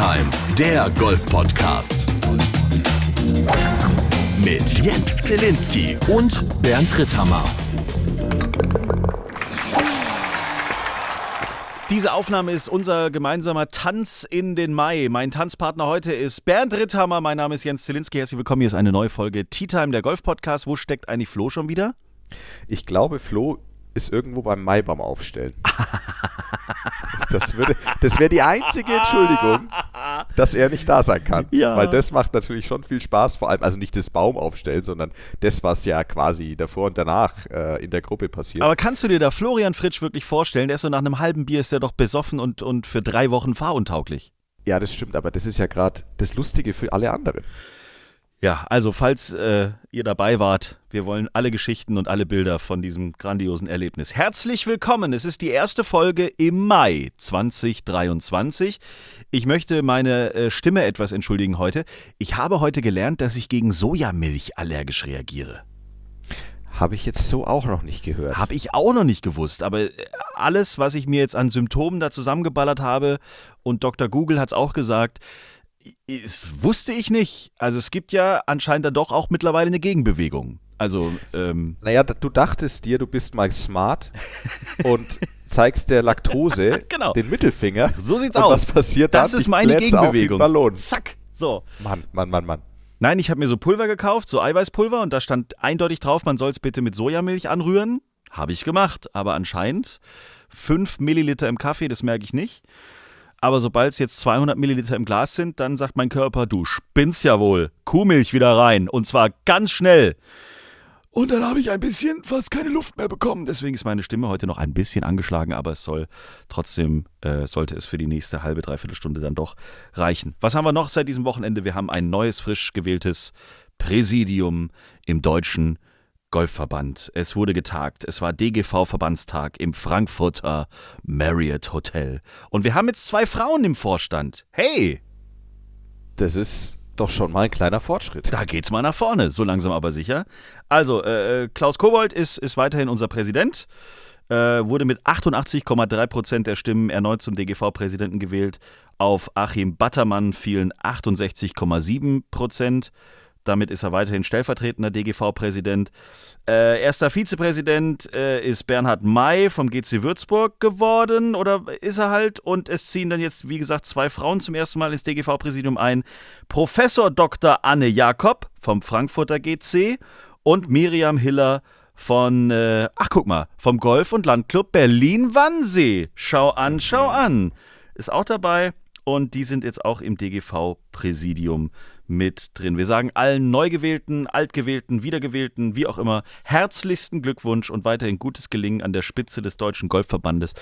Time, der Golf-Podcast. Mit Jens Zielinski und Bernd Ritthammer. Diese Aufnahme ist unser gemeinsamer Tanz in den Mai. Mein Tanzpartner heute ist Bernd Ritthammer. Mein Name ist Jens Zielinski. Herzlich willkommen. Hier ist eine neue Folge Tea Time, der Golf-Podcast. Wo steckt eigentlich Flo schon wieder? Ich glaube, Flo ist irgendwo beim Maibaum aufstellen. Das, das wäre die einzige Entschuldigung, dass er nicht da sein kann. Ja. Weil das macht natürlich schon viel Spaß, vor allem, also nicht das Baum aufstellen, sondern das, was ja quasi davor und danach äh, in der Gruppe passiert. Aber kannst du dir da Florian Fritsch wirklich vorstellen? Der ist so nach einem halben Bier ist der doch besoffen und, und für drei Wochen fahruntauglich. ja, das stimmt, aber das ist ja gerade das Lustige für alle anderen. Ja, also falls äh, ihr dabei wart, wir wollen alle Geschichten und alle Bilder von diesem grandiosen Erlebnis. Herzlich willkommen. Es ist die erste Folge im Mai 2023. Ich möchte meine äh, Stimme etwas entschuldigen heute. Ich habe heute gelernt, dass ich gegen Sojamilch allergisch reagiere. Habe ich jetzt so auch noch nicht gehört. Habe ich auch noch nicht gewusst, aber äh, alles, was ich mir jetzt an Symptomen da zusammengeballert habe und Dr. Google hat es auch gesagt, das wusste ich nicht. Also es gibt ja anscheinend dann doch auch mittlerweile eine Gegenbewegung. Also, ähm, Naja, da- du dachtest dir, du bist mal smart und zeigst der Laktose Genau. den Mittelfinger. so sieht's und aus. Was passiert das dann? ist meine Gegenbewegung. Ballon. Zack. So. Mann, Mann, Mann, Mann. Nein, ich habe mir so Pulver gekauft, so Eiweißpulver und da stand eindeutig drauf, man soll es bitte mit Sojamilch anrühren. Habe ich gemacht, aber anscheinend 5 Milliliter im Kaffee, das merke ich nicht. Aber sobald es jetzt 200 Milliliter im Glas sind, dann sagt mein Körper, du spinnst ja wohl. Kuhmilch wieder rein und zwar ganz schnell. Und dann habe ich ein bisschen fast keine Luft mehr bekommen. Deswegen ist meine Stimme heute noch ein bisschen angeschlagen, aber es soll trotzdem, äh, sollte es für die nächste halbe, dreiviertel Stunde dann doch reichen. Was haben wir noch seit diesem Wochenende? Wir haben ein neues, frisch gewähltes Präsidium im Deutschen Golfverband. Es wurde getagt. Es war DGV-Verbandstag im Frankfurter Marriott Hotel. Und wir haben jetzt zwei Frauen im Vorstand. Hey, Das ist doch schon mal ein kleiner Fortschritt. da geht's mal nach vorne, so langsam aber sicher. Also, äh, Klaus Kobold ist, ist weiterhin unser Präsident. Äh, wurde mit 88,3 Prozent der Stimmen erneut zum DGV-Präsidenten gewählt. Auf Achim Battermann fielen 68,7 Prozent. Damit ist er weiterhin stellvertretender DGV-Präsident. Äh, erster Vizepräsident äh, ist Bernhard May vom GC Würzburg geworden oder ist er halt? Und es ziehen dann jetzt, wie gesagt, zwei Frauen zum ersten Mal ins DGV-Präsidium ein. Professor Dr. Anne Jakob vom Frankfurter GC und Miriam Hiller von, äh, ach guck mal, vom Golf- und Landclub Berlin-Wannsee. Schau an, schau an. Ist auch dabei und die sind jetzt auch im DGV-Präsidium mit drin. Wir sagen allen Neugewählten, Altgewählten, Wiedergewählten, wie auch immer, herzlichsten Glückwunsch und weiterhin gutes Gelingen an der Spitze des Deutschen Golfverbandes.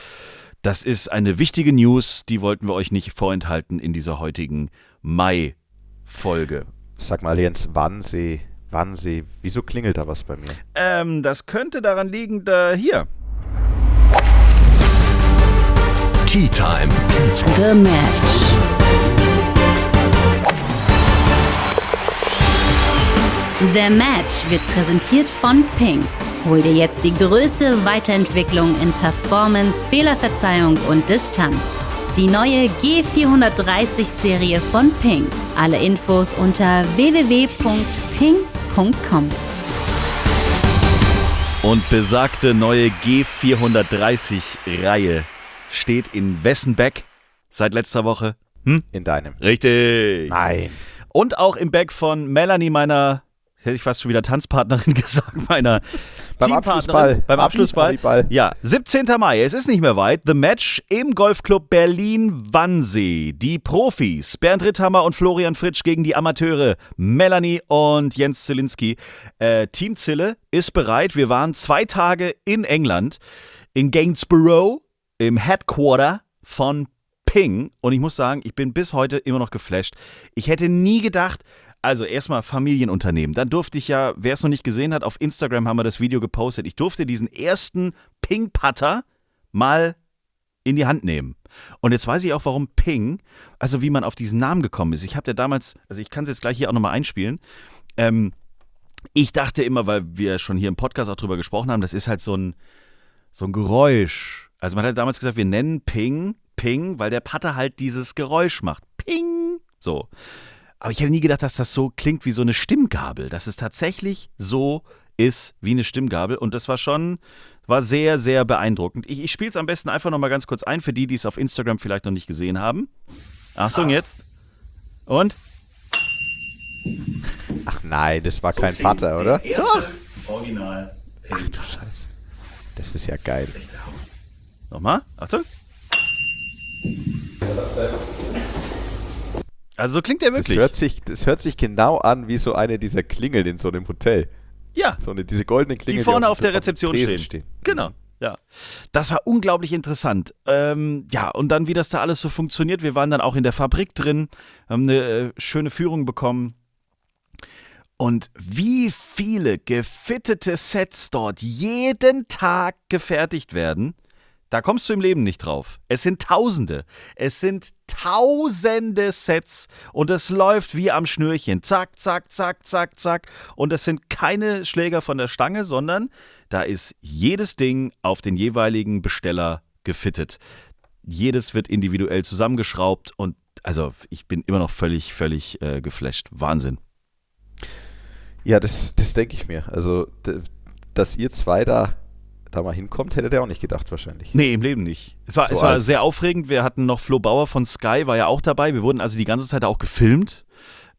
Das ist eine wichtige News, die wollten wir euch nicht vorenthalten in dieser heutigen Mai-Folge. Sag mal, Jens, Wannsee, Wannsee, wieso klingelt da was bei mir? Ähm, das könnte daran liegen, da hier. Tea Time, The Match. The Match wird präsentiert von Ping. Hol dir jetzt die größte Weiterentwicklung in Performance, Fehlerverzeihung und Distanz. Die neue G430-Serie von Ping. Alle Infos unter www.ping.com. Und besagte neue G430-Reihe steht in wessen Bag seit letzter Woche? Hm? In deinem. Richtig. Nein. Und auch im Bag von Melanie, meiner, hätte ich fast schon wieder Tanzpartnerin gesagt, meiner Beim. Abschlussball. Beim Abschlussball. Ja, 17. Mai, es ist nicht mehr weit. The Match im Golfclub Berlin-Wannsee. Die Profis, Bernd Ritthammer und Florian Fritsch gegen die Amateure, Melanie und Jens Zielinski. Äh, Team Zille ist bereit. Wir waren zwei Tage in England, in Gainsborough, im Headquarter von Ping. Und ich muss sagen, ich bin bis heute immer noch geflasht. Ich hätte nie gedacht, also erstmal Familienunternehmen. Dann durfte ich ja, wer es noch nicht gesehen hat, auf Instagram haben wir das Video gepostet. Ich durfte diesen ersten Ping-Putter mal in die Hand nehmen. Und jetzt weiß ich auch, warum Ping, also wie man auf diesen Namen gekommen ist. Ich habe ja damals, also ich kann es jetzt gleich hier auch nochmal einspielen. Ähm, ich dachte immer, weil wir schon hier im Podcast auch drüber gesprochen haben, das ist halt so ein, so ein Geräusch. Also man hat damals gesagt, wir nennen Ping Ping, weil der Putter halt dieses Geräusch macht. Ping. So. Aber ich hätte nie gedacht, dass das so klingt wie so eine Stimmgabel, dass es tatsächlich so ist wie eine Stimmgabel. Und das war schon, war sehr, sehr beeindruckend. Ich, ich spiele es am besten einfach nochmal ganz kurz ein, für die, die es auf Instagram vielleicht noch nicht gesehen haben. Achtung jetzt. Und? Ach nein, das war kein klingt's. Vater, oder? Der erste Original. Ach du Scheiße. Das ist ja geil. Nochmal, Achtung. Also so klingt der Das wirklich. hört, sich, das hört sich genau an wie so eine dieser Klingeln in so einem Hotel. ja, So eine, diese goldene Klingel, die vorne auf dem- der Rezeption Tresen stehen. Genau. Ja, das war unglaublich interessant. Ähm, ja, und dann, wie das da alles so funktioniert. Wir waren dann auch in der Fabrik drin, haben eine äh, schöne Führung bekommen. Und wie viele gefittete Sets dort jeden Tag gefertigt werden, da kommst du im Leben nicht drauf. Es sind Tausende. Es sind Tausende Sets und es läuft wie am Schnürchen. Zack, zack, zack, zack, zack. Und es sind keine Schläger von der Stange, sondern da ist jedes Ding auf den jeweiligen Besteller gefittet. Jedes wird individuell zusammengeschraubt und also ich bin immer noch völlig, völlig äh, geflasht. Wahnsinn. Ja, das, das denke ich mir. Also, dass ihr zwei da, da mal hinkommt, hättet ihr auch nicht gedacht wahrscheinlich. Nee, im Leben nicht. Es war, So es war sehr aufregend. Wir hatten noch Flo Bauer von Sky, war ja auch dabei. Wir wurden also die ganze Zeit auch gefilmt.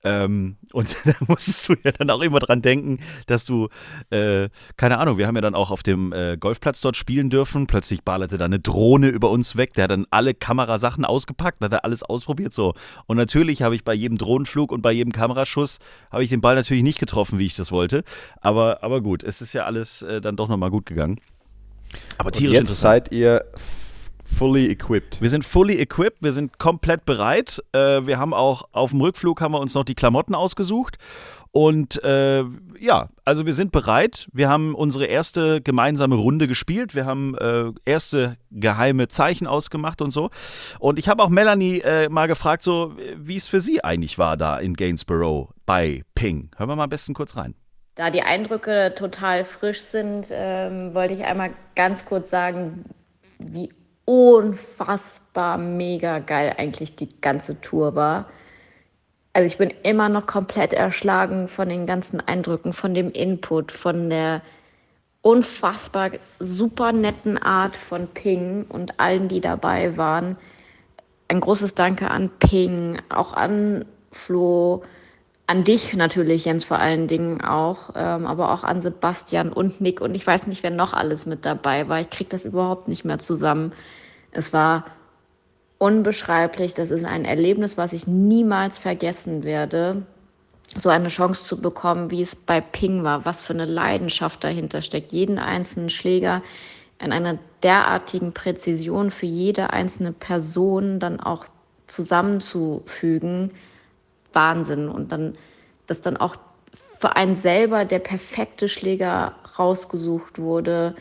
Ähm, und da musstest du ja dann auch immer dran denken, dass du, äh, keine Ahnung, wir haben ja dann auch auf dem äh, Golfplatz dort spielen dürfen. Plötzlich ballerte da eine Drohne über uns weg. Der hat dann alle Kamerasachen ausgepackt, hat er alles ausprobiert so. Und natürlich habe ich bei jedem Drohnenflug und bei jedem Kameraschuss habe ich den Ball natürlich nicht getroffen, wie ich das wollte. Aber, aber gut, es ist ja alles äh, dann doch nochmal gut gegangen. Aber Und tierisch jetzt interessant. seid ihr fully equipped. Wir sind fully equipped, wir sind komplett bereit. Äh, wir haben auch auf dem Rückflug haben wir uns noch die Klamotten ausgesucht. Und äh, ja, also wir sind bereit. Wir haben unsere erste gemeinsame Runde gespielt. Wir haben äh, erste geheime Zeichen ausgemacht und so. Und ich habe auch Melanie äh, mal gefragt, so wie es für sie eigentlich war da in Gainsborough bei Ping. Hören wir mal am besten kurz rein. Da die Eindrücke total frisch sind, ähm, wollte ich einmal ganz kurz sagen, wie unfassbar mega geil eigentlich die ganze Tour war. Also ich bin immer noch komplett erschlagen von den ganzen Eindrücken, von dem Input, von der unfassbar super netten Art von Ping und allen, die dabei waren. Ein großes Danke an Ping, auch an Flo, an dich natürlich, Jens, vor allen Dingen auch, ähm, aber auch an Sebastian und Nick und ich weiß nicht, wer noch alles mit dabei war. Ich kriege das überhaupt nicht mehr zusammen. Es war unbeschreiblich. Das ist ein Erlebnis, was ich niemals vergessen werde. So eine Chance zu bekommen, wie es bei Ping war, was für eine Leidenschaft dahinter steckt, jeden einzelnen Schläger in einer derartigen Präzision für jede einzelne Person dann auch zusammenzufügen. Wahnsinn. Und dann, dass dann auch für einen selber der perfekte Schläger rausgesucht wurde.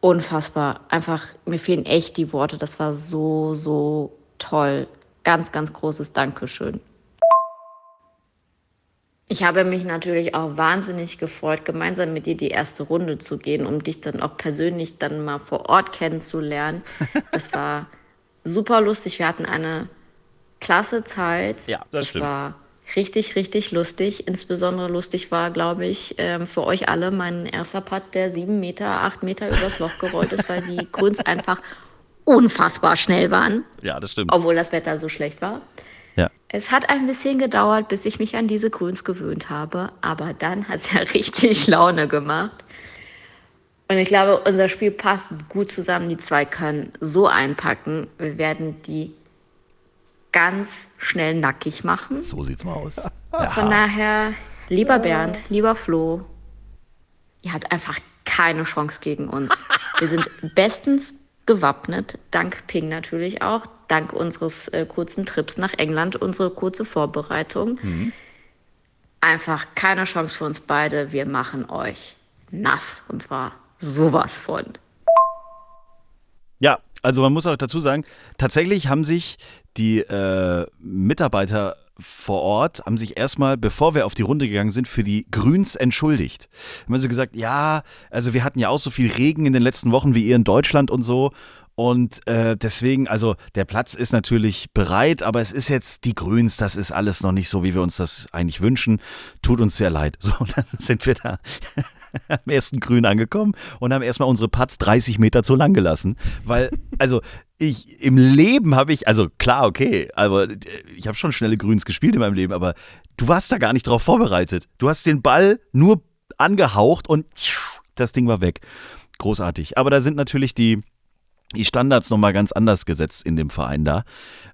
Unfassbar. Einfach, mir fehlen echt die Worte. Das war so, so toll. Ganz, ganz großes Dankeschön. Ich habe mich natürlich auch wahnsinnig gefreut, gemeinsam mit dir die erste Runde zu gehen, um dich dann auch persönlich dann mal vor Ort kennenzulernen. Das war super lustig. Wir hatten eine klasse Zeit. Ja, das es stimmt. war richtig, richtig lustig. Insbesondere lustig war, glaube ich, ähm, für euch alle mein erster Putt, der sieben Meter, acht Meter übers Loch gerollt ist, weil die Grüns einfach unfassbar schnell waren, Ja, das stimmt. obwohl das Wetter so schlecht war. Ja. Es hat ein bisschen gedauert, bis ich mich an diese Grüns gewöhnt habe, aber dann hat es ja richtig Laune gemacht. Und ich glaube, unser Spiel passt gut zusammen. Die zwei können so einpacken. Wir werden die ganz schnell nackig machen. So sieht's mal aus. Von daher, lieber Bernd, lieber Flo, ihr habt einfach keine Chance gegen uns. Wir sind bestens gewappnet, dank Ping natürlich auch, dank unseres äh, kurzen Trips nach England, unsere kurze Vorbereitung. Einfach keine Chance für uns beide. Wir machen euch nass und zwar sowas von. Ja, also man muss auch dazu sagen, tatsächlich haben sich die äh, Mitarbeiter vor Ort haben sich erstmal, bevor wir auf die Runde gegangen sind, für die Grüns entschuldigt. Haben also gesagt, ja, also wir hatten ja auch so viel Regen in den letzten Wochen wie ihr in Deutschland und so. Und äh, deswegen, also der Platz ist natürlich bereit, aber es ist jetzt die Grüns, das ist alles noch nicht so, wie wir uns das eigentlich wünschen. Tut uns sehr leid. So, dann sind wir da am ersten Grün angekommen und haben erstmal unsere Putts 30 Meter zu lang gelassen. Weil, also ich im Leben habe ich, also klar, okay, aber ich habe schon schnelle Grüns gespielt in meinem Leben, aber du warst da gar nicht drauf vorbereitet. Du hast den Ball nur angehaucht und das Ding war weg. Großartig. Aber da sind natürlich die die Standards nochmal ganz anders gesetzt in dem Verein da.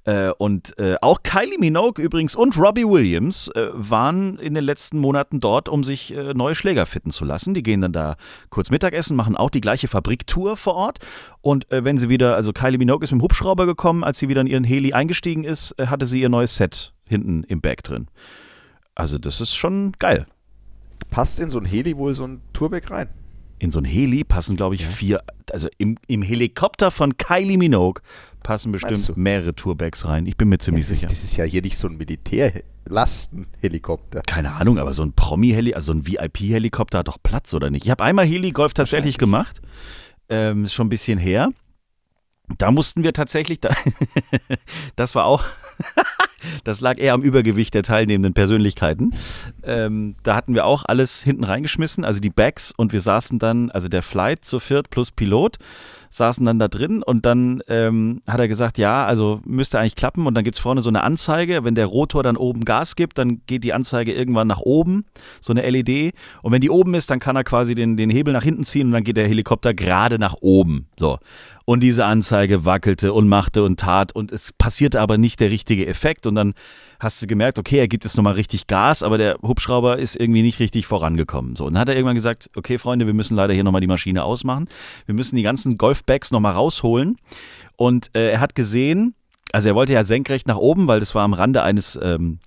Äh, und äh, auch Kylie Minogue übrigens und Robbie Williams äh, waren in den letzten Monaten dort, um sich äh, neue Schläger fitten zu lassen. Die gehen dann da kurz Mittagessen, machen auch die gleiche Fabriktour vor Ort. Und äh, wenn sie wieder, also Kylie Minogue ist mit dem Hubschrauber gekommen, als sie wieder in ihren Heli eingestiegen ist, äh, hatte sie ihr neues Set hinten im Bag drin. Also das ist schon geil. Passt in so ein Heli wohl so ein Tourbag rein? In so ein Heli passen, glaube ich, ja. vier, also im, im Helikopter von Kylie Minogue passen bestimmt mehrere Tourbags rein. Ich bin mir ziemlich ja, das sicher. Ist, das ist ja hier nicht so ein Militärlastenhelikopter. Keine Ahnung, aber so ein Promi-Heli, also so ein VIP-Helikopter hat doch Platz, oder nicht? Ich habe einmal Heli-Golf tatsächlich gemacht. Ähm, ist schon ein bisschen her. Da mussten wir tatsächlich, da, das war auch, das lag eher am Übergewicht der teilnehmenden Persönlichkeiten. Ähm, da hatten wir auch alles hinten reingeschmissen, also die Bags und wir saßen dann, also der Flight zu viert plus Pilot, saßen dann da drin und dann ähm, hat er gesagt, ja, also müsste eigentlich klappen. Und dann gibt es vorne so eine Anzeige, wenn der Rotor dann oben Gas gibt, dann geht die Anzeige irgendwann nach oben, so eine LED und wenn die oben ist, dann kann er quasi den, den Hebel nach hinten ziehen und dann geht der Helikopter gerade nach oben, so. Und diese Anzeige wackelte und machte und tat. Und es passierte aber nicht der richtige Effekt. Und dann hast du gemerkt, okay, er gibt jetzt nochmal richtig Gas, aber der Hubschrauber ist irgendwie nicht richtig vorangekommen. So, und dann hat er irgendwann gesagt, okay, Freunde, wir müssen leider hier nochmal die Maschine ausmachen. Wir müssen die ganzen Golfbags nochmal rausholen. Und äh, er hat gesehen, also er wollte ja senkrecht nach oben, weil das war am Rande eines ähm,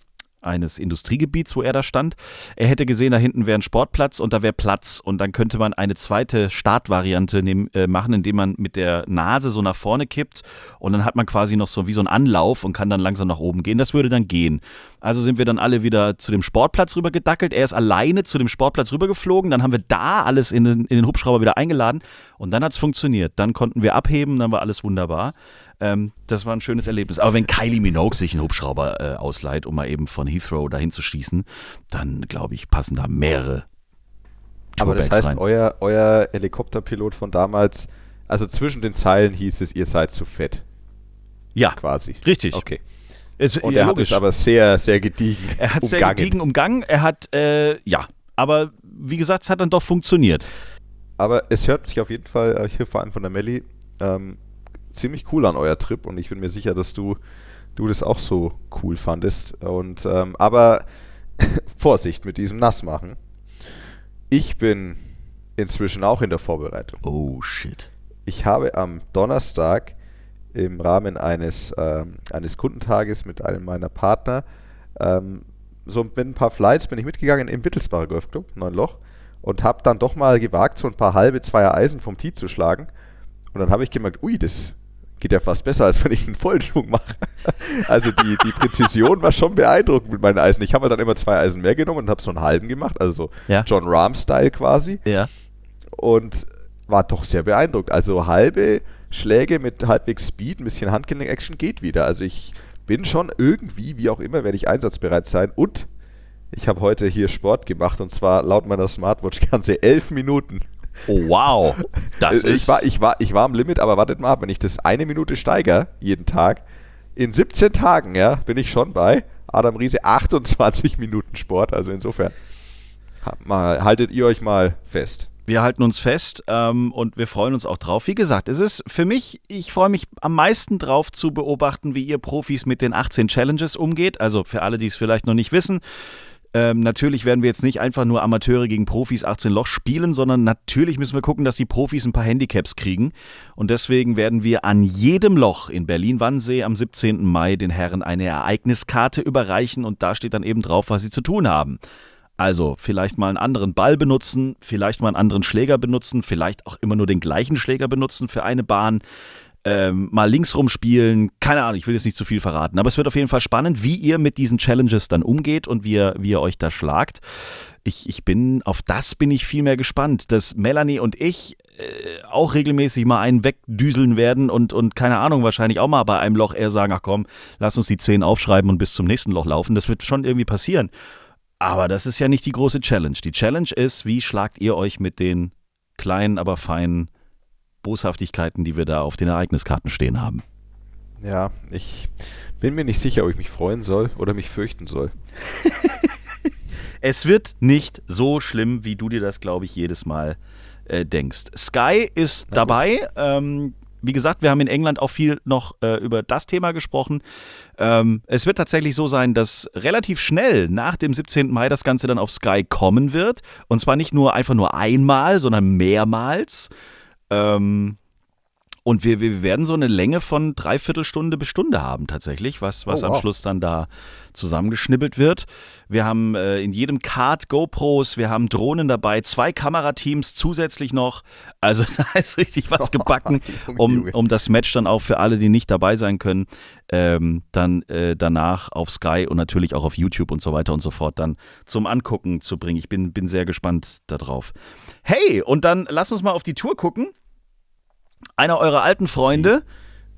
eines Industriegebiets, wo er da stand. Er hätte gesehen, da hinten wäre ein Sportplatz und da wäre Platz und dann könnte man eine zweite Startvariante nehm, äh, machen, indem man mit der Nase so nach vorne kippt und dann hat man quasi noch so wie so einen Anlauf und kann dann langsam nach oben gehen. Das würde dann gehen. Also sind wir dann alle wieder zu dem Sportplatz rüber gedackelt. Er ist alleine zu dem Sportplatz rübergeflogen. Dann haben wir da alles in den, in den Hubschrauber wieder eingeladen und dann hat es funktioniert. Dann konnten wir abheben, dann war alles wunderbar. Ähm, das war ein schönes Erlebnis. Aber wenn Kylie Minogue sich einen Hubschrauber äh, ausleiht, um mal eben von Heathrow dahin zu schießen, dann glaube ich, passen da mehrere. Aber das heißt, euer, euer Helikopterpilot von damals, also zwischen den Zeilen hieß es, ihr seid zu fett. Ja, quasi. Richtig. Okay. Es, und ja, er hat es aber sehr, sehr gediegen Er hat umgangen. sehr gediegen umgangen. Er hat, äh, ja, aber wie gesagt, es hat dann doch funktioniert. Aber es hört sich auf jeden Fall, äh, hier vor allem von der Melli, ähm, ziemlich cool an euer Trip und ich bin mir sicher, dass du, du das auch so cool fandest. Und ähm, aber Vorsicht mit diesem Nassmachen. Ich bin inzwischen auch in der Vorbereitung. Oh shit. Ich habe am Donnerstag im Rahmen eines, ähm, eines Kundentages mit einem meiner Partner ähm, so mit ein paar Flights bin ich mitgegangen im Wittelsbacher Golfclub, Neun Loch, und habe dann doch mal gewagt, so ein paar halbe Zweier Eisen vom Tee zu schlagen. Und dann habe ich gemerkt, ui, das geht ja fast besser, als wenn ich einen Vollschwung mache. Also die, die Präzision war schon beeindruckend mit meinen Eisen. Ich habe dann immer zwei Eisen mehr genommen und habe so einen halben gemacht, also so ja. John Rahm-Style quasi. Ja. Und war doch sehr beeindruckt. Also halbe Schläge mit halbwegs Speed, ein bisschen Handgelenk-Action geht wieder. Also ich bin schon irgendwie, wie auch immer, werde ich einsatzbereit sein. Und ich habe heute hier Sport gemacht und zwar laut meiner Smartwatch ganze elf Minuten. Oh, wow. Das ich, ist war, ich, war, ich war am Limit, aber wartet mal ab, wenn ich das eine Minute steigere, jeden Tag, in 17 Tagen, ja, bin ich schon bei Adam Riese 28 Minuten Sport. Also insofern, mal, haltet ihr euch mal fest. Wir halten uns fest ähm, und wir freuen uns auch drauf. Wie gesagt, es ist für mich, ich freue mich am meisten drauf zu beobachten, wie ihr Profis mit den 18 Challenges umgeht. Also für alle, die es vielleicht noch nicht wissen, ähm, natürlich werden wir jetzt nicht einfach nur Amateure gegen Profis 18 Loch spielen, sondern natürlich müssen wir gucken, dass die Profis ein paar Handicaps kriegen. Und deswegen werden wir an jedem Loch in Berlin-Wannsee am 17. Mai den Herren eine Ereigniskarte überreichen und da steht dann eben drauf, was sie zu tun haben. Also vielleicht mal einen anderen Ball benutzen, vielleicht mal einen anderen Schläger benutzen, vielleicht auch immer nur den gleichen Schläger benutzen für eine Bahn. Ähm, mal links rumspielen. Keine Ahnung, ich will jetzt nicht zu viel verraten. Aber es wird auf jeden Fall spannend, wie ihr mit diesen Challenges dann umgeht und wie ihr, wie ihr euch da schlagt. Ich, ich bin, auf das bin ich viel mehr gespannt, dass Melanie und ich äh, auch regelmäßig mal einen wegdüseln werden und, und keine Ahnung, wahrscheinlich auch mal bei einem Loch eher sagen, ach komm, lass uns die zehn aufschreiben und bis zum nächsten Loch laufen. Das wird schon irgendwie passieren. Aber das ist ja nicht die große Challenge. Die Challenge ist, wie schlagt ihr euch mit den kleinen, aber feinen Boshaftigkeiten, die wir da auf den Ereigniskarten stehen haben? Ja, ich bin mir nicht sicher, ob ich mich freuen soll oder mich fürchten soll. es wird nicht so schlimm, wie du dir das, glaube ich, jedes Mal äh, denkst. Sky ist dabei. Ähm, wie gesagt, wir haben in England auch viel noch äh, über das Thema gesprochen. Ähm, es wird tatsächlich so sein, dass relativ schnell nach dem 17. Mai das Ganze dann auf Sky kommen wird. Und zwar nicht nur einfach nur einmal, sondern mehrmals. Ähm, und wir, wir werden so eine Länge von dreiviertel Stunde bis Stunde haben tatsächlich, was, was oh, wow. am Schluss dann da zusammengeschnibbelt wird. Wir haben äh, in jedem Kart GoPros, wir haben Drohnen dabei, zwei Kamerateams zusätzlich noch. Also da ist richtig was gebacken, um, um das Match dann auch für alle, die nicht dabei sein können, ähm, dann äh, danach auf Sky und natürlich auch auf YouTube und so weiter und so fort dann zum Angucken zu bringen. Ich bin, bin sehr gespannt darauf. Hey, und dann lass uns mal auf die Tour gucken einer eurer alten Freunde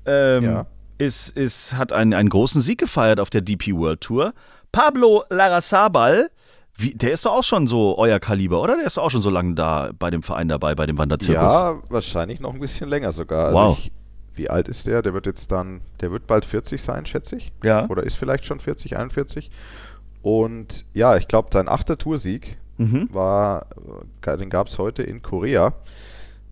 ähm, ja. ist, ist, hat einen, einen großen Sieg gefeiert auf der DP World Tour. Pablo Larrazabal, wie, der ist doch auch schon so euer Kaliber, oder? Der ist doch auch schon so lange da bei dem Verein dabei, bei dem Wanderzirkus. Ja, wahrscheinlich noch ein bisschen länger sogar. Also wow. Ich, wie alt ist der? Der wird jetzt dann, der wird bald 40 sein, schätze ich. Ja. Oder ist vielleicht schon 40, 41. Und ja, ich glaube, sein achter Toursieg mhm. war, äh, den gab es heute in Korea.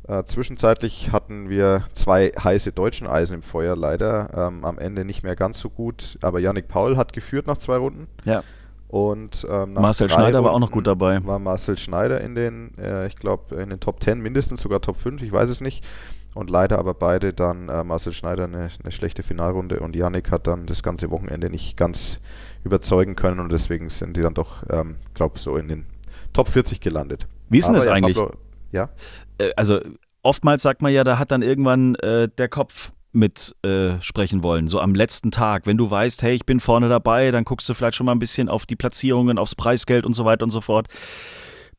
Äh, zwischenzeitlich hatten wir zwei heiße deutschen Eisen im Feuer, leider. Ähm, am Ende nicht mehr ganz so gut. Aber Yannick Paul hat geführt nach zwei Runden. Ja. Und ähm, Marcel Schneider Runden war auch noch gut dabei. War Marcel Schneider in den, äh, ich glaube, in den Top 10, mindestens sogar Top 5, ich weiß es nicht. Und leider aber beide dann äh, Marcel Schneider eine, eine, schlechte Finalrunde und Yannick hat dann das ganze Wochenende nicht ganz überzeugen können und deswegen sind die dann doch, ähm, glaube so in den Top 40 gelandet. Wie ist denn das ja, eigentlich? Pablo, ja. Äh, also oftmals sagt man ja, da hat dann irgendwann äh, der Kopf mit äh, sprechen wollen, so am letzten Tag. Wenn du weißt, hey, ich bin vorne dabei, dann guckst du vielleicht schon mal ein bisschen auf die Platzierungen, aufs Preisgeld und so weiter und so fort.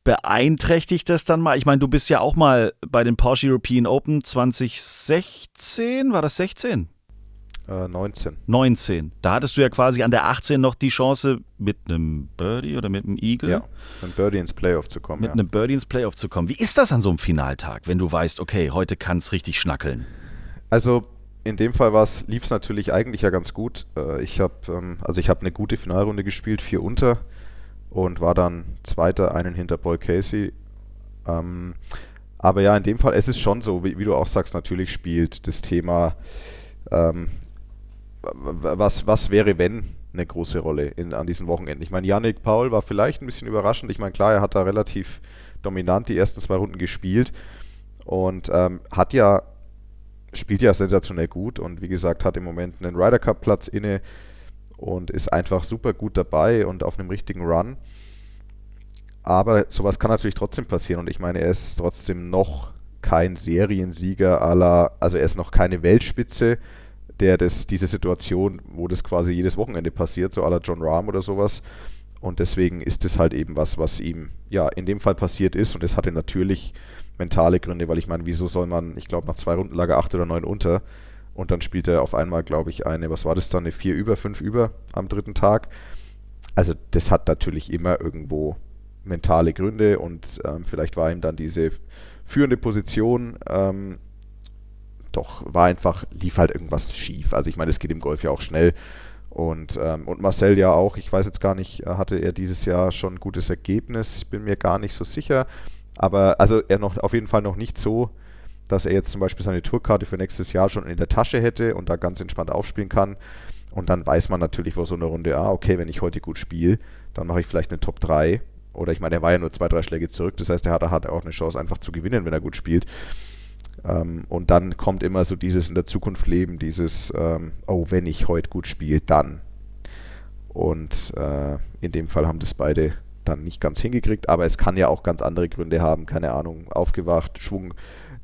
Beeinträchtigt das dann mal? Ich meine, du bist ja auch mal bei den Porsche European Open 2016, war das 16? 19. Äh, 19. Da hattest du ja quasi an der 18 noch die Chance, mit einem Birdie oder mit einem Eagle. Ja, mit einem Birdie ins Playoff zu kommen. Mit ja. einem Birdie ins Playoff zu kommen. Wie ist das an so einem Finaltag, wenn du weißt, okay, heute kann es richtig schnackeln? Also in dem Fall lief es natürlich eigentlich ja ganz gut. Äh, ich habe ähm, also ich eine gute Finalrunde gespielt, vier unter und war dann Zweiter, einen hinter Paul Casey. Ähm, aber ja, in dem Fall, es ist schon so, wie, wie du auch sagst, natürlich spielt das Thema ähm, was, was wäre, wenn eine große Rolle in, an diesen Wochenenden. Ich meine, Yannick Paul war vielleicht ein bisschen überraschend. Ich meine, klar, er hat da relativ dominant die ersten zwei Runden gespielt und ähm, hat ja, spielt ja sensationell gut und wie gesagt, hat im Moment einen Ryder Cup Platz inne und ist einfach super gut dabei und auf einem richtigen Run. Aber sowas kann natürlich trotzdem passieren und ich meine, er ist trotzdem noch kein Seriensieger aller, also er ist noch keine Weltspitze, der das, diese Situation, wo das quasi jedes Wochenende passiert, so aller John Rahm oder sowas. Und deswegen ist es halt eben was, was ihm ja in dem Fall passiert ist. Und es hatte natürlich mentale Gründe, weil ich meine, wieso soll man, ich glaube, nach zwei Runden lag er acht oder neun unter. Und dann spielt er auf einmal, glaube ich, eine, was war das dann, eine vier über, fünf über am dritten Tag. Also das hat natürlich immer irgendwo mentale Gründe und ähm, vielleicht war ihm dann diese führende Position ähm, doch war einfach, lief halt irgendwas schief. Also ich meine, es geht im Golf ja auch schnell. Und, ähm, und Marcel ja auch, ich weiß jetzt gar nicht, äh, hatte er dieses Jahr schon ein gutes Ergebnis? Ich bin mir gar nicht so sicher. Aber also er noch auf jeden Fall noch nicht so, dass er jetzt zum Beispiel seine Tourkarte für nächstes Jahr schon in der Tasche hätte und da ganz entspannt aufspielen kann. Und dann weiß man natürlich vor so einer Runde, ah, okay, wenn ich heute gut spiele, dann mache ich vielleicht eine Top 3. Oder ich meine, er war ja nur zwei, drei Schläge zurück. Das heißt, er hat, er hat auch eine Chance, einfach zu gewinnen, wenn er gut spielt. Ähm, und dann kommt immer so dieses in der Zukunft leben, dieses, ähm, oh, wenn ich heute gut spiele, dann. Und äh, in dem Fall haben das beide dann nicht ganz hingekriegt, aber es kann ja auch ganz andere Gründe haben, keine Ahnung, aufgewacht, Schwung,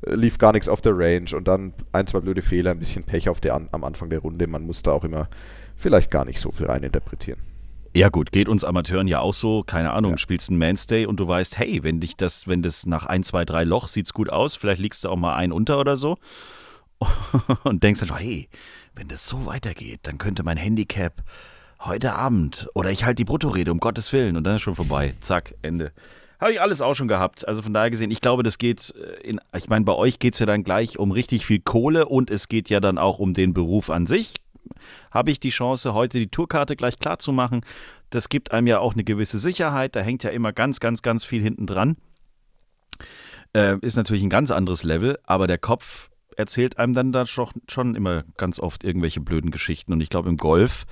äh, lief gar nichts auf der Range und dann ein, zwei blöde Fehler, ein bisschen Pech auf der, am Anfang der Runde. Man muss da auch immer vielleicht gar nicht so viel reininterpretieren. Ja gut, geht uns Amateuren ja auch so, keine Ahnung, Ja. spielst einen Mainstay und du weißt, hey, wenn dich das, wenn das nach ein, zwei, drei Loch sieht's gut aus, vielleicht liegst du auch mal ein unter oder so und denkst dann, hey, wenn das so weitergeht, dann könnte mein Handicap heute Abend oder ich halte die Bruttorede, um Gottes Willen und dann ist schon vorbei. Zack, Ende. Habe ich alles auch schon gehabt. Also von daher gesehen, ich glaube, das geht äh, in, ich meine, bei euch geht es ja dann gleich um richtig viel Kohle und es geht ja dann auch um den Beruf an sich. Habe ich die Chance, heute die Tourkarte gleich klar zu machen. Das gibt einem ja auch eine gewisse Sicherheit. Da hängt ja immer ganz, ganz, ganz viel hinten dran. Äh, ist natürlich ein ganz anderes Level, aber der Kopf erzählt einem dann da schon, schon immer ganz oft irgendwelche blöden Geschichten. Und ich glaube, im Golf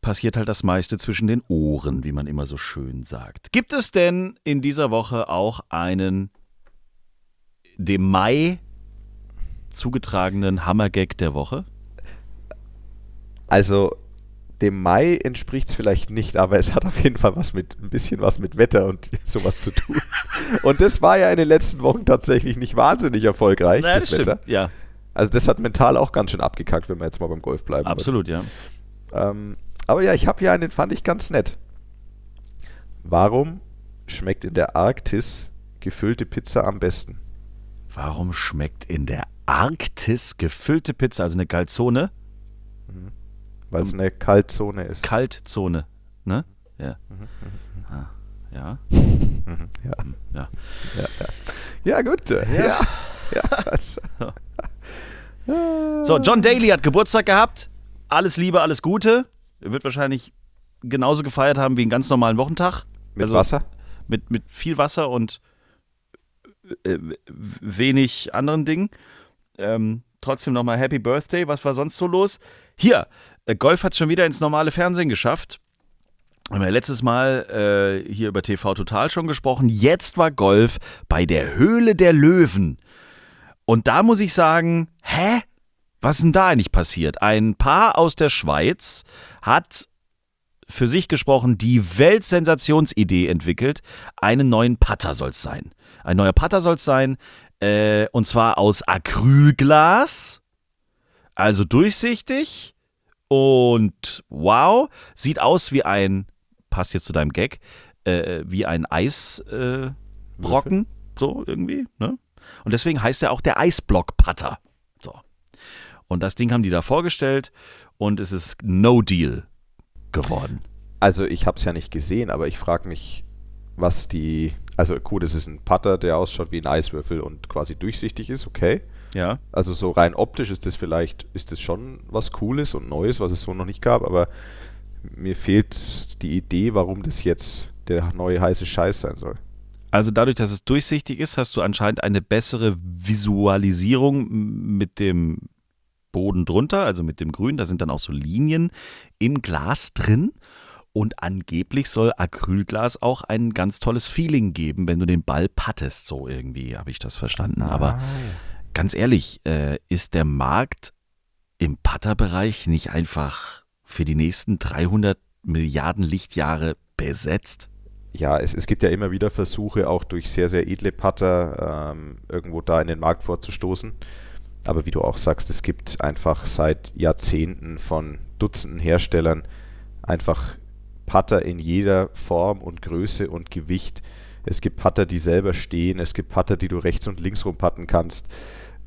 passiert halt das meiste zwischen den Ohren, wie man immer so schön sagt. Gibt es denn in dieser Woche auch einen dem Mai zugetragenen Hammergag der Woche? Also dem Mai entspricht es vielleicht nicht, aber es hat auf jeden Fall was mit ein bisschen was mit Wetter und sowas zu tun. Und das war ja in den letzten Wochen tatsächlich nicht wahnsinnig erfolgreich, Na, das Wetter. Ja, Also das hat mental auch ganz schön abgekackt, wenn wir jetzt mal beim Golf bleiben. absolut, ja. Ähm, aber ja, ich habe hier einen, fand ich ganz nett. Warum schmeckt in der Arktis gefüllte Pizza am besten? Warum schmeckt in der Arktis gefüllte Pizza, also eine Calzone, Weil es eine Kaltzone ist. Kaltzone, ne? Ja. Ah, ja. Ja, Ja. ja gut. äh, Ja. ja. also, So, John Daly hat Geburtstag gehabt. Alles Liebe, alles Gute. Er wird wahrscheinlich genauso gefeiert haben wie einen ganz normalen Wochentag. mit Also- Wasser? Mit, mit viel Wasser und äh, wenig anderen Dingen. Ähm, trotzdem nochmal Happy Birthday. Was war sonst so los? Hier, Golf hat schon wieder ins normale Fernsehen geschafft. Haben wir letztes Mal äh, hier über TV Total schon gesprochen. Jetzt war Golf bei der Höhle der Löwen. Und da muss ich sagen, hä? Was ist denn da eigentlich passiert? Ein Paar aus der Schweiz hat für sich gesprochen die Weltsensationsidee entwickelt. Einen neuen Putter soll es sein. Ein neuer Putter soll es sein. Äh, und zwar aus Acrylglas. Also durchsichtig. Und wow, sieht aus wie ein, passt jetzt zu deinem Gag, äh, wie ein Eisbrocken. Äh, so irgendwie. Ne? Und deswegen heißt er auch der Eisblock-Putter. So. Und das Ding haben die da vorgestellt und es ist No Deal geworden. Also ich habe es ja nicht gesehen, aber ich frage mich, was die... Also gut, es ist ein Putter, der ausschaut wie ein Eiswürfel und quasi durchsichtig ist, okay. Ja. Also so rein optisch ist das vielleicht, ist das schon was Cooles und Neues, was es so noch nicht gab, aber mir fehlt die Idee, warum das jetzt der neue heiße Scheiß sein soll. Also dadurch, dass es durchsichtig ist, hast du anscheinend eine bessere Visualisierung mit dem Boden drunter, also mit dem Grün. Da sind dann auch so Linien im Glas drin. Und angeblich soll Acrylglas auch ein ganz tolles Feeling geben, wenn du den Ball pattest. So irgendwie habe ich das verstanden. Aber ganz ehrlich, äh, ist der Markt im Putterbereich nicht einfach für die nächsten 300 Milliarden Lichtjahre besetzt? Ja, es, es gibt ja immer wieder Versuche, auch durch sehr, sehr edle Putter ähm, irgendwo da in den Markt vorzustoßen. Aber wie du auch sagst, es gibt einfach seit Jahrzehnten von Dutzenden Herstellern einfach Putter in jeder Form und Größe und Gewicht. Es gibt Putter, die selber stehen, es gibt Putter, die du rechts und links rum putten kannst.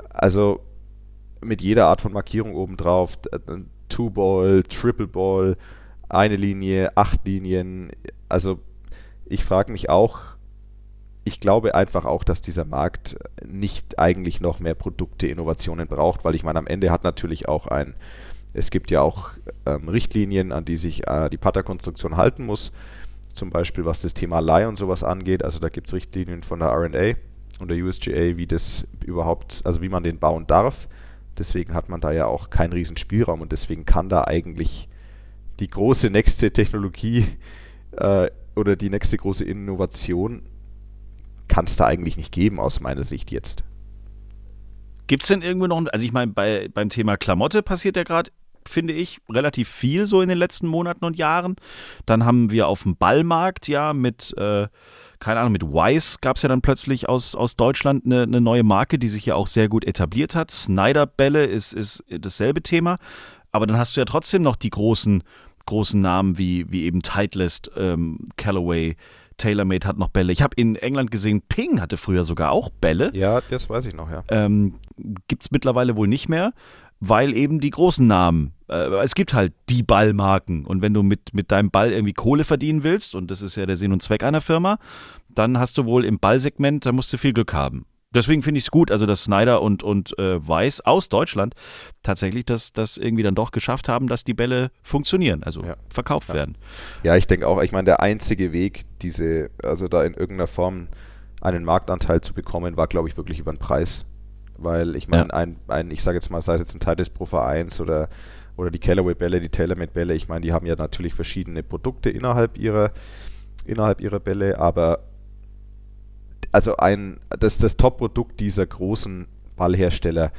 Also mit jeder Art von Markierung obendrauf, Two-Ball, Triple-Ball, eine Linie, acht Linien. Also ich frage mich auch, ich glaube einfach auch, dass dieser Markt nicht eigentlich noch mehr Produkte, Innovationen braucht, weil ich meine, am Ende hat natürlich auch ein, es gibt ja auch ähm, Richtlinien, an die sich äh, die Putterkonstruktion halten muss, zum Beispiel was das Thema Leih und sowas angeht, also da gibt es Richtlinien von der R&A und der USGA, wie das überhaupt, also wie man den bauen darf. Deswegen hat man da ja auch keinen riesen Spielraum und deswegen kann da eigentlich die große nächste Technologie äh, oder die nächste große Innovation kann es da eigentlich nicht geben, aus meiner Sicht jetzt. Gibt es denn irgendwo noch, also ich meine, bei, beim Thema Klamotte passiert ja gerade finde ich, relativ viel so in den letzten Monaten und Jahren. Dann haben wir auf dem Ballmarkt ja mit, äh, keine Ahnung, mit Weiss gab es ja dann plötzlich aus, aus Deutschland eine, eine neue Marke, die sich ja auch sehr gut etabliert hat. Snyder-Bälle ist, ist dasselbe Thema. Aber dann hast du ja trotzdem noch die großen, großen Namen wie, wie eben Titleist, ähm, Callaway, TaylorMade hat noch Bälle. Ich habe in England gesehen, Ping hatte früher sogar auch Bälle. Ja, das weiß ich noch, ja. Ähm, Gibt es mittlerweile wohl nicht mehr, weil eben die großen Namen, äh, es gibt halt die Ballmarken. Und wenn du mit, mit deinem Ball irgendwie Kohle verdienen willst, und das ist ja der Sinn und Zweck einer Firma, dann hast du wohl im Ballsegment, da musst du viel Glück haben. Deswegen finde ich es gut, also dass Snyder und, und äh, Weiß aus Deutschland tatsächlich das, das irgendwie dann doch geschafft haben, dass die Bälle funktionieren, also Ja. verkauft Ja. werden. Ja, ich denke auch, ich meine, der einzige Weg, diese, also da in irgendeiner Form einen Marktanteil zu bekommen, war, glaube ich, wirklich über den Preis. Weil ich meine, Ja. ein, ein, ich sage jetzt mal, sei es jetzt ein Titus Pro V1 oder, oder die Callaway-Bälle, die TaylorMade-Bälle, ich meine, die haben ja natürlich verschiedene Produkte innerhalb ihrer, innerhalb ihrer Bälle, aber also ein, das, das Top-Produkt dieser großen Ballhersteller,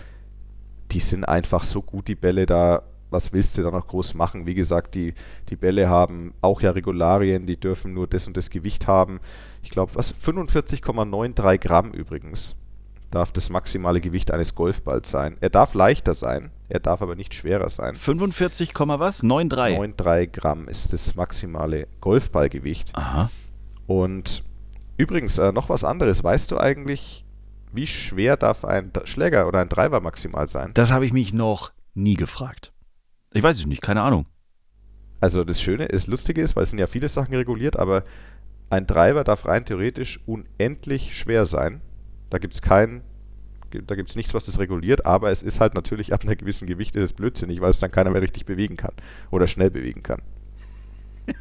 die sind einfach so gut, die Bälle da. Was willst du da noch groß machen? Wie gesagt, die, die Bälle haben auch ja Regularien, die dürfen nur das und das Gewicht haben. Ich glaube, was 45,93 Gramm übrigens darf das maximale Gewicht eines Golfballs sein. Er darf leichter sein, er darf aber nicht schwerer sein. 45, Komma was? 9,3. 9,3 Gramm ist das maximale Golfballgewicht. Aha. Und übrigens, äh, noch was anderes. Weißt du eigentlich, wie schwer darf ein Schläger oder ein Driver maximal sein? Das habe ich mich noch nie gefragt. Ich weiß es nicht, keine Ahnung. Also das Schöne, das Lustige ist, weil es sind ja viele Sachen reguliert, aber ein Driver darf rein theoretisch unendlich schwer sein. Da gibt es kein, da gibt es nichts, was das reguliert, aber es ist halt natürlich ab einer gewissen Gewicht ist es blödsinnig, weil es dann keiner mehr richtig bewegen kann oder schnell bewegen kann.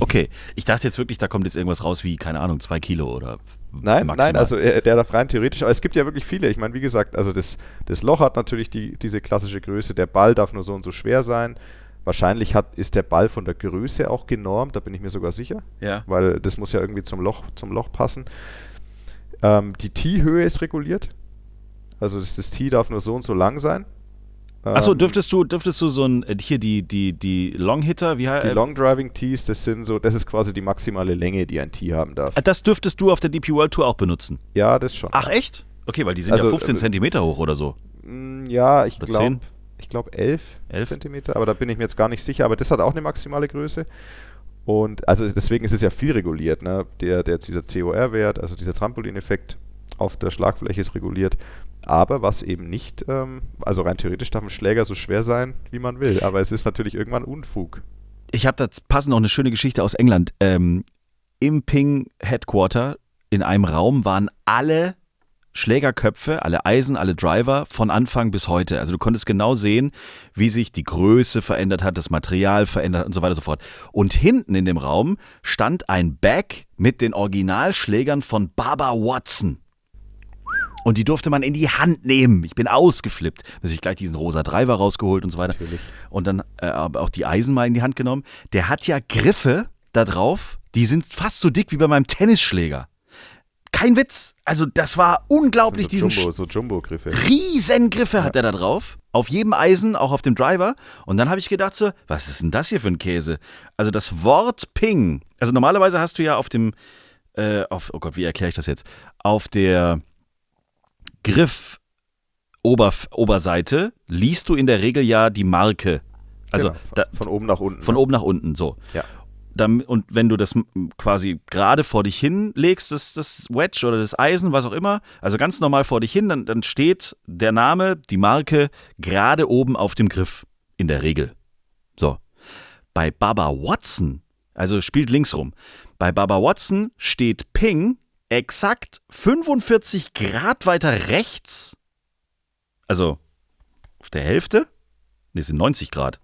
Okay, ich dachte jetzt wirklich, da kommt jetzt irgendwas raus wie, keine Ahnung, zwei Kilo oder Nein, maximal. nein, also der darf rein theoretisch, aber es gibt ja wirklich viele. Ich meine, wie gesagt, also das, das Loch hat natürlich die, diese klassische Größe, der Ball darf nur so und so schwer sein. Wahrscheinlich hat, ist der Ball von der Größe auch genormt, da bin ich mir sogar sicher. Ja. Weil das muss ja irgendwie zum Loch, zum Loch passen. Ähm, die Tee-Höhe ist reguliert. Also das, das Tee darf nur so und so lang sein. Achso, Ähm, dürftest du, dürftest du so ein, äh, hier die, die, die Long-Hitter, wie heißt Die Long Driving Tees, das sind so, das ist quasi die maximale Länge, die ein Tee haben darf. Das dürftest du auf der DP World Tour auch benutzen. Ja, das schon. Ach, echt? Okay, weil die sind Also, ja 15 äh, Zentimeter hoch oder so. Mm, Ja, ich glaube, 10? ich glaube 11, Elf? Zentimeter, aber da bin ich mir jetzt gar nicht sicher. Aber das hat auch eine maximale Größe. Und also deswegen ist es ja viel reguliert. Ne? Der, der, dieser COR-Wert, also dieser Trampolineffekt auf der Schlagfläche ist reguliert. Aber was eben nicht, ähm, also rein theoretisch darf ein Schläger so schwer sein, wie man will. Aber es ist natürlich irgendwann Unfug. Ich habe da passend noch eine schöne Geschichte aus England. Ähm, Im Ping Headquarter in einem Raum waren alle Schlägerköpfe, alle Eisen, alle Driver von Anfang bis heute. Also du konntest genau sehen, wie sich die Größe verändert hat, das Material verändert und so weiter und so fort. Und hinten in dem Raum stand ein Bag mit den Originalschlägern von Baba Watson. Und die durfte man in die Hand nehmen. Ich bin ausgeflippt. Natürlich gleich diesen rosa Driver rausgeholt und so weiter. Natürlich. Und dann äh, auch die Eisen mal in die Hand genommen. Der hat ja Griffe da drauf, die sind fast so dick wie bei meinem Tennisschläger. Kein Witz. Also das war unglaublich, so diesen Jumbo, so Jumbo-Griffe. Riesengriffe hat er da drauf. Auf jedem Eisen, auch auf dem Driver. Und dann habe ich gedacht so, was ist denn das hier für ein Käse? Also das Wort Ping. Also normalerweise hast du ja auf dem, äh, auf, oh Gott, wie erkläre ich das jetzt? Auf der Griff Oberf Oberseite liest du in der Regel ja die Marke. Also Genau, von, da, von oben nach unten. von ne? oben nach unten, so. Ja. Und wenn du das quasi gerade vor dich hinlegst, das, das Wedge oder das Eisen, was auch immer, also ganz normal vor dich hin, dann, dann steht der Name, die Marke gerade oben auf dem Griff. In der Regel. So. Bei Baba Watson, also spielt links rum, bei Baba Watson steht Ping exakt 45 Grad weiter rechts. Also auf der Hälfte? Ne, sind 90 Grad.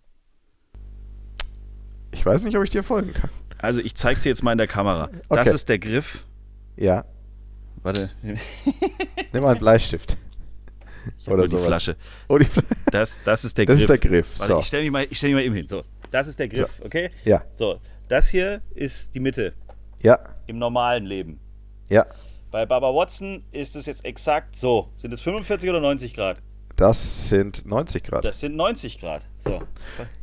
Ich weiß nicht, ob ich dir folgen kann. Also ich zeig's dir jetzt mal in der Kamera. Das Okay. ist der Griff. Ja, Warte, nimm mal einen Bleistift. Oder die sowas. Flasche. Oh, die Fl- Das, das ist der Das Griff. ist der Griff. Warte, So. ich stelle mich, mal- ich stell mich mal eben hin. So, das ist der Griff, okay? Ja, So, das hier ist die Mitte ja, im normalen Leben. ja. Bei Baba Watson ist es jetzt exakt so. Sind es 45 oder 90 Grad? Das sind 90 Grad. Das sind 90 Grad. So.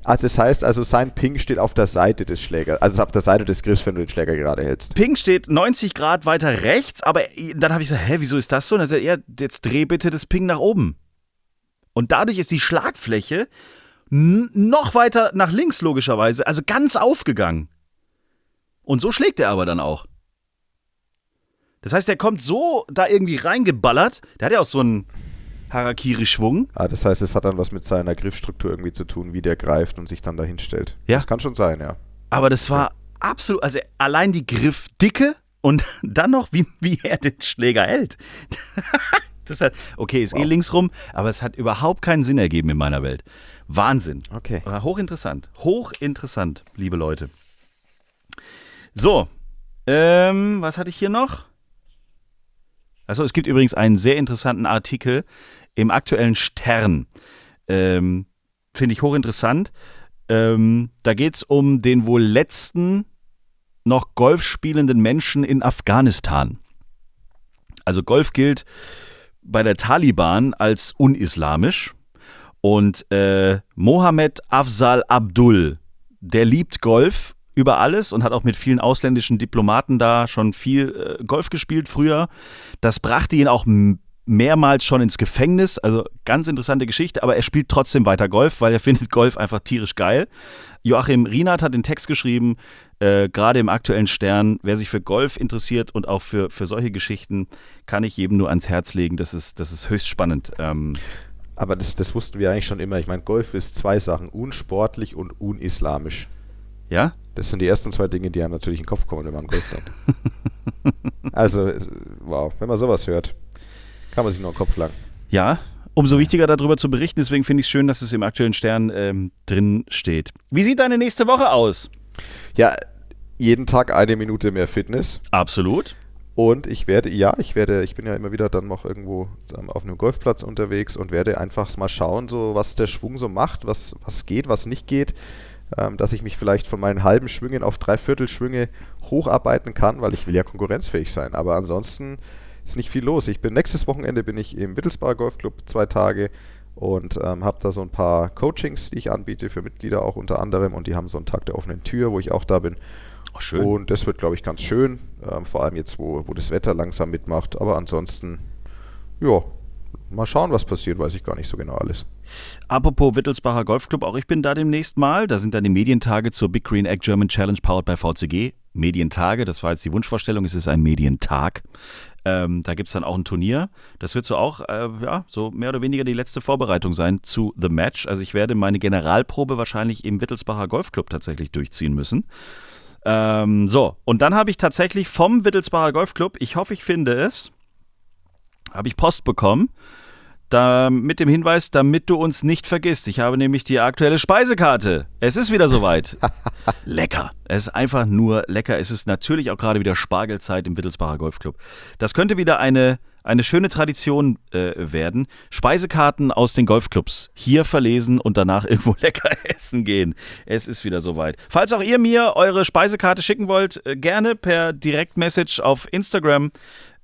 Also das heißt also, sein Ping steht auf der Seite des Schlägers, also auf der Seite des Griffs, wenn du den Schläger gerade hältst. Ping steht 90 Grad weiter rechts, aber dann habe ich gesagt, hä, wieso ist das so? Und dann sagt er, jetzt dreh bitte das Ping nach oben. Und dadurch ist die Schlagfläche noch weiter nach links logischerweise, also ganz aufgegangen. Und so schlägt er aber dann auch. Das heißt, er kommt so da irgendwie reingeballert. Der hat ja auch so einen Harakiri-Schwung. Ah, das heißt, es hat dann was mit seiner Griffstruktur irgendwie zu tun, wie der greift und sich dann dahin stellt. Ja. Das kann schon sein, ja. Aber das war absolut, also allein die Griffdicke und dann noch, wie, wie er den Schläger hält. das hat, okay, ist eh Wow. links rum, aber es hat überhaupt keinen Sinn ergeben in meiner Welt. Wahnsinn. Okay. Aber hochinteressant. Hochinteressant, liebe Leute. So, ähm, was hatte ich hier noch? Also es gibt übrigens einen sehr interessanten Artikel im aktuellen Stern. Ähm, Finde ich hochinteressant. Ähm, da geht es um den wohl letzten noch Golf spielenden Menschen in Afghanistan. Also Golf gilt bei der Taliban als unislamisch. Und äh, Mohammed Afzal Abdul, der liebt Golf über alles und hat auch mit vielen ausländischen Diplomaten da schon viel äh, Golf gespielt früher. Das brachte ihn auch mehrmals schon ins Gefängnis. Also ganz interessante Geschichte, aber er spielt trotzdem weiter Golf, weil er findet Golf einfach tierisch geil. Joachim Rienert hat den Text geschrieben, äh, gerade im aktuellen Stern. Wer sich für Golf interessiert und auch für, für solche Geschichten, kann ich jedem nur ans Herz legen. Das ist, das ist höchst spannend. Ähm, Aber das, das wussten wir eigentlich schon immer. Ich meine, Golf ist zwei Sachen, unsportlich und unislamisch. ja? Das sind die ersten zwei Dinge, die einem natürlich in den Kopf kommen, wenn man an Golf denkt. also, äh, wow, wenn man sowas hört, kann man sich nur den Kopf langen. Ja, umso wichtiger darüber zu berichten. Deswegen finde ich es schön, dass es im aktuellen Stern ähm, drin steht. Wie sieht deine nächste Woche aus? Ja, jeden Tag eine Minute mehr Fitness. Absolut. Und ich werde, ja, ich werde, ich bin ja immer wieder dann noch irgendwo ähm, auf einem Golfplatz unterwegs und werde einfach mal schauen, so was der Schwung so macht, was, was geht, was nicht geht. Ähm, dass ich mich vielleicht von meinen halben Schwüngen auf Dreiviertelschwünge hocharbeiten kann, weil ich will ja konkurrenzfähig sein. Aber ansonsten ist nicht viel los. Ich bin nächstes Wochenende bin ich im Wittelsbacher Golfclub zwei Tage und ähm, habe da so ein paar Coachings, die ich anbiete für Mitglieder auch unter anderem und die haben so einen Tag der offenen Tür, wo ich auch da bin. Oh, schön. Und das wird, glaube ich, ganz schön. Ähm, vor allem jetzt, wo, wo das Wetter langsam mitmacht. Aber ansonsten, ja, mal schauen, was passiert, weiß ich gar nicht so genau alles. Apropos Wittelsbacher Golfclub, auch ich bin da demnächst mal. Da sind dann die Medientage zur Big Green Egg German Challenge powered by VCG. Medientage, das war jetzt die Wunschvorstellung, es ist ein Medientag. Ähm, da gibt es dann auch ein Turnier. Das wird so auch, äh, ja, so mehr oder weniger die letzte Vorbereitung sein zu The Match. Also ich werde meine Generalprobe wahrscheinlich im Wittelsbacher Golfclub tatsächlich durchziehen müssen. Ähm, so, und dann habe ich tatsächlich vom Wittelsbacher Golfclub, ich hoffe, ich finde es, habe ich Post bekommen da, mit dem Hinweis, damit du uns nicht vergisst. Ich habe nämlich die aktuelle Speisekarte. Es ist wieder soweit. lecker. Es ist einfach nur lecker. Es ist natürlich auch gerade wieder Spargelzeit im Wittelsbacher Golfclub. Das könnte wieder eine, eine schöne Tradition äh, werden. Speisekarten aus den Golfclubs hier verlesen und danach irgendwo lecker essen gehen. Es ist wieder soweit. Falls auch ihr mir eure Speisekarte schicken wollt, äh, gerne per Direktmessage auf Instagram.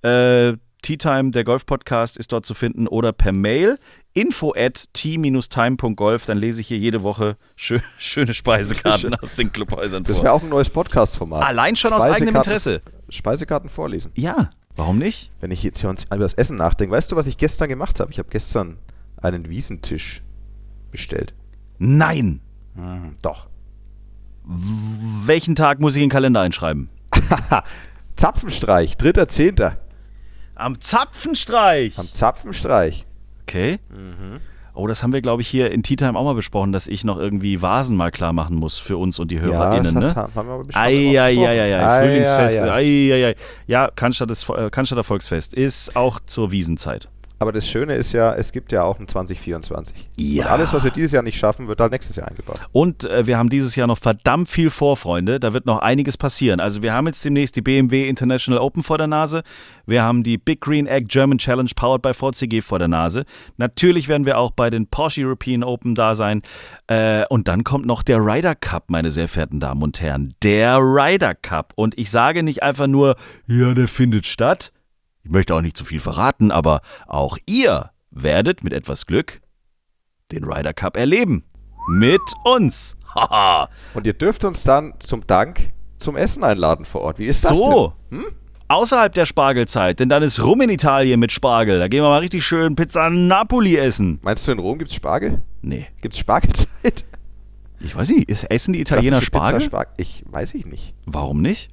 Äh, Tea Time, der Golf-Podcast, ist dort zu finden oder per Mail info at t-time.golf. Dann lese ich hier jede Woche schö schöne Speisekarten aus den Clubhäusern Das vor. wäre auch ein neues Podcast-Format. Allein schon aus eigenem Interesse. Speisekarten vorlesen. Ja, warum nicht? Wenn ich jetzt hier uns über das Essen nachdenke, weißt du, was ich gestern gemacht habe? Ich habe gestern einen Wiesentisch bestellt. Nein. Hm, doch. Welchen Tag muss ich in den Kalender einschreiben? Zapfenstreich, 3.10. Am Zapfenstreich. Am Zapfenstreich. Okay. Oh, das haben wir, glaube ich, hier in Tea Time auch mal besprochen, dass ich noch irgendwie Vasen mal klar machen muss für uns und die HörerInnen. das ne? haben wir aber besprochen. Eieieiei, Frühlingsfest. Ei, ei, ei. Eieiei. Ja, Cannstatt das, Cannstatter Volksfest ist auch zur Wiesenzeit. Aber das Schöne ist ja, es gibt ja auch ein 2024. Ja. Und alles, was wir dieses Jahr nicht schaffen, wird dann nächstes Jahr eingebaut. Und äh, wir haben dieses Jahr noch verdammt viel vor, Freunde. Da wird noch einiges passieren. Also wir haben jetzt demnächst die BMW International Open vor der Nase. Wir haben die Big Green Egg German Challenge powered by VCG vor der Nase. Natürlich werden wir auch bei den Porsche European Open da sein. Äh, und dann kommt noch der Ryder Cup, meine sehr verehrten Damen und Herren. Der Ryder Cup. Und ich sage nicht einfach nur, ja, der findet statt. Ich möchte auch nicht zu viel verraten, aber auch ihr werdet mit etwas Glück den Ryder Cup erleben. Mit uns. Haha. Und ihr dürft uns dann zum Dank zum Essen einladen vor Ort. Wie ist das so. Hm? Außerhalb der Spargelzeit, denn dann ist Rum in Italien mit Spargel. Da gehen wir mal richtig schön Pizza Napoli essen. Meinst du, in Rom gibt es Spargel? Nee, Gibt es Spargelzeit? ich weiß nicht. Ist, essen die Italiener Spargel? Spargel? Ich weiß ich nicht. Warum nicht?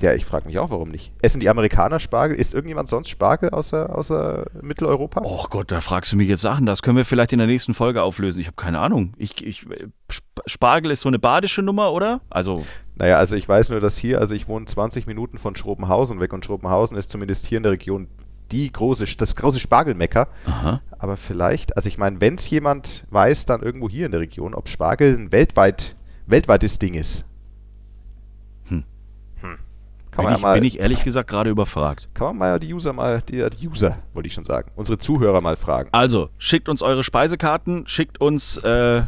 Ja, ich frage mich auch, warum nicht. Essen die Amerikaner Spargel? Isst irgendjemand sonst Spargel außer, außer Mitteleuropa? Oh Gott, da fragst du mich jetzt Sachen. Das können wir vielleicht in der nächsten Folge auflösen. Ich habe keine Ahnung. Ich, ich, Sp- Spargel ist so eine badische Nummer, oder? Also, Naja, also ich weiß nur, dass hier, also ich wohne 20 Minuten von Schrobenhausen weg und Schrobenhausen ist zumindest hier in der Region die große, das große Spargelmecker. aha. Aber vielleicht, also ich meine, wenn es jemand weiß, dann irgendwo hier in der Region, ob Spargel ein weltweit, weltweites Ding ist. Hm. Bin ich, mal, bin ich ehrlich gesagt gerade überfragt. kann man mal die User mal, die, die User, wollte ich schon sagen, unsere Zuhörer mal fragen. Also, schickt uns eure Speisekarten, schickt uns äh,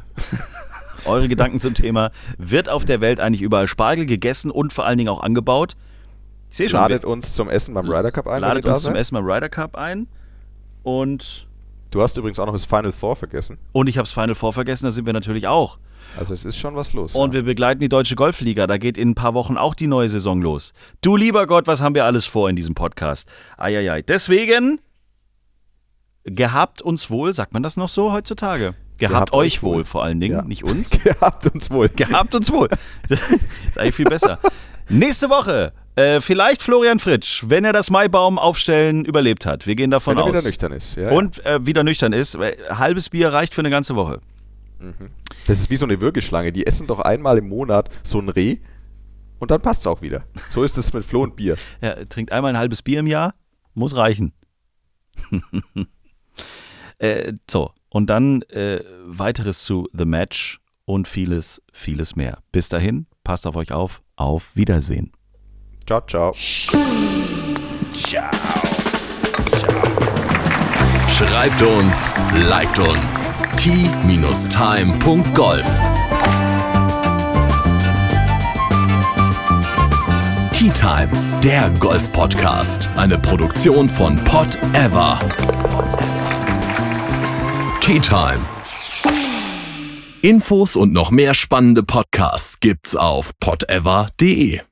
eure Gedanken zum Thema. Wird auf der Welt eigentlich überall Spargel gegessen und vor allen Dingen auch angebaut? Ich sehe schon, Ladet wir- uns zum Essen beim Ryder Cup ein. ladet uns zum. Essen beim Ryder Cup ein. Und, Du hast übrigens auch noch das Final Four vergessen. und ich habe das Final Four vergessen, da sind wir natürlich auch. Also es ist schon was los. Und ja. wir begleiten die Deutsche Golfliga. Da geht in ein paar Wochen auch die neue Saison los. Du lieber Gott, was haben wir alles vor in diesem Podcast? Eieiei. Deswegen, gehabt uns wohl, sagt man das noch so heutzutage? Gehabt, Gehabt euch wohl, wohl. vor allen Dingen, Ja. nicht uns. Gehabt uns wohl. Gehabt uns wohl. Das ist eigentlich viel besser. Nächste Woche, äh, vielleicht Florian Fritsch, wenn er das Maibaum aufstellen überlebt hat. Wir gehen davon Wenn er aus. wieder nüchtern ist. Ja, Und äh, wieder nüchtern ist. Äh, Halbes Bier reicht für eine ganze Woche. Ja. Das ist wie so eine Würgeschlange. Die essen doch einmal im Monat so ein Reh und dann passt es auch wieder. So ist es mit Flo und Bier. Er trinkt einmal ein halbes Bier im Jahr, muss reichen. äh, so, und dann äh, weiteres zu The Match und vieles, vieles mehr. Bis dahin, passt auf euch auf. Auf Wiedersehen. Ciao, ciao. Schreibt uns, liked uns. t-time.golf Tea Time, der Golf-Podcast. Eine Produktion von Pot Ever. Tea Time. Infos und noch mehr spannende Podcasts gibt's auf potever.de.